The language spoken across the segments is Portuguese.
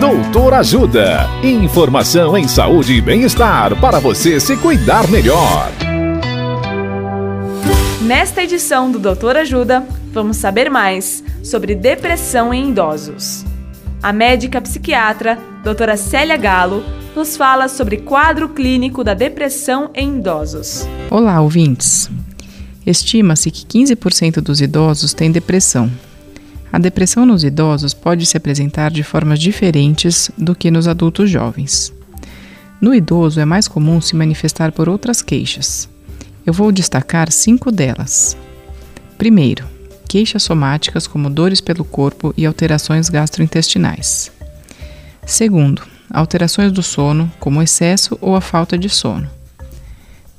Doutor Ajuda. Informação em saúde e bem-estar para você se cuidar melhor. Nesta edição do Doutor Ajuda, vamos saber mais sobre depressão em idosos. A médica psiquiatra, doutora Célia Galo, nos fala sobre quadro clínico da depressão em idosos. Olá, ouvintes. Estima-se que 15% dos idosos têm depressão. A depressão nos idosos pode se apresentar de formas diferentes do que nos adultos jovens. No idoso é mais comum se manifestar por outras queixas. Eu vou destacar cinco delas. Primeiro, queixas somáticas como dores pelo corpo e alterações gastrointestinais. Segundo, alterações do sono, como excesso ou a falta de sono.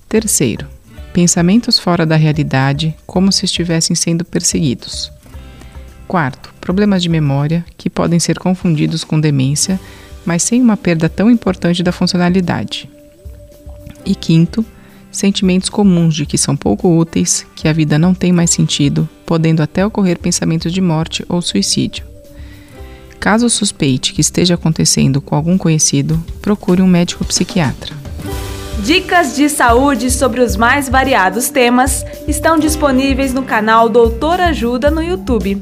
Terceiro, pensamentos fora da realidade, como se estivessem sendo perseguidos. Quarto, problemas de memória, que podem ser confundidos com demência, mas sem uma perda tão importante da funcionalidade. E quinto, sentimentos comuns de que são pouco úteis, que a vida não tem mais sentido, podendo até ocorrer pensamentos de morte ou suicídio. Caso suspeite que esteja acontecendo com algum conhecido, procure um médico psiquiatra. Dicas de saúde sobre os mais variados temas estão disponíveis no canal Doutor Ajuda no YouTube.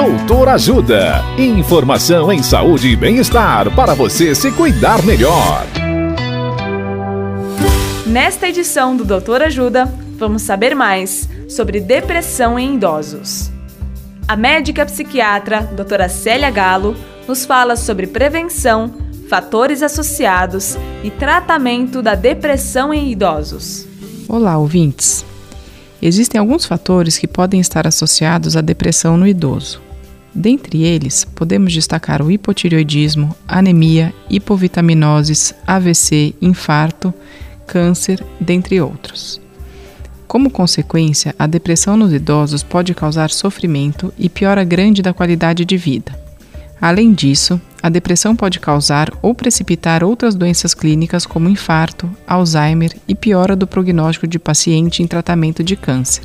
Doutor Ajuda. Informação em saúde e bem-estar para você se cuidar melhor. Nesta edição do Doutor Ajuda, vamos saber mais sobre depressão em idosos. A médica psiquiatra, doutora Célia Galo, nos fala sobre prevenção, fatores associados e tratamento da depressão em idosos. Olá, ouvintes. Existem alguns fatores que podem estar associados à depressão no idoso. Dentre eles, podemos destacar o hipotireoidismo, anemia, hipovitaminoses, AVC, infarto, câncer, dentre outros. Como consequência, a depressão nos idosos pode causar sofrimento e piora grande da qualidade de vida. Além disso, a depressão pode causar ou precipitar outras doenças clínicas como infarto, Alzheimer e piora do prognóstico de paciente em tratamento de câncer.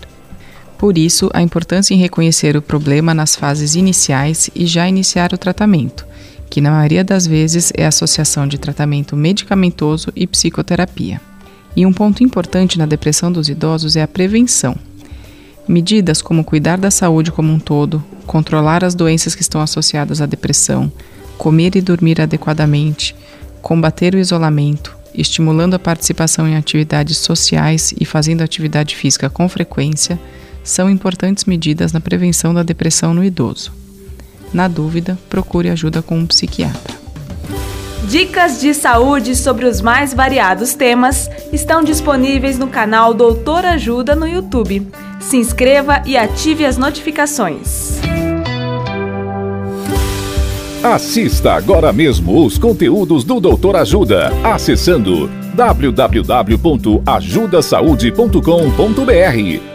Por isso, a importância em reconhecer o problema nas fases iniciais e já iniciar o tratamento, que na maioria das vezes é a associação de tratamento medicamentoso e psicoterapia. E um ponto importante na depressão dos idosos é a prevenção. Medidas como cuidar da saúde como um todo, controlar as doenças que estão associadas à depressão, comer e dormir adequadamente, combater o isolamento, estimulando a participação em atividades sociais e fazendo atividade física com frequência, são importantes medidas na prevenção da depressão no idoso. Na dúvida, procure ajuda com um psiquiatra. Dicas de saúde sobre os mais variados temas estão disponíveis no canal Doutor Ajuda no YouTube. Se inscreva e ative as notificações. Assista agora mesmo os conteúdos do Doutor Ajuda, acessando www.ajudasaude.com.br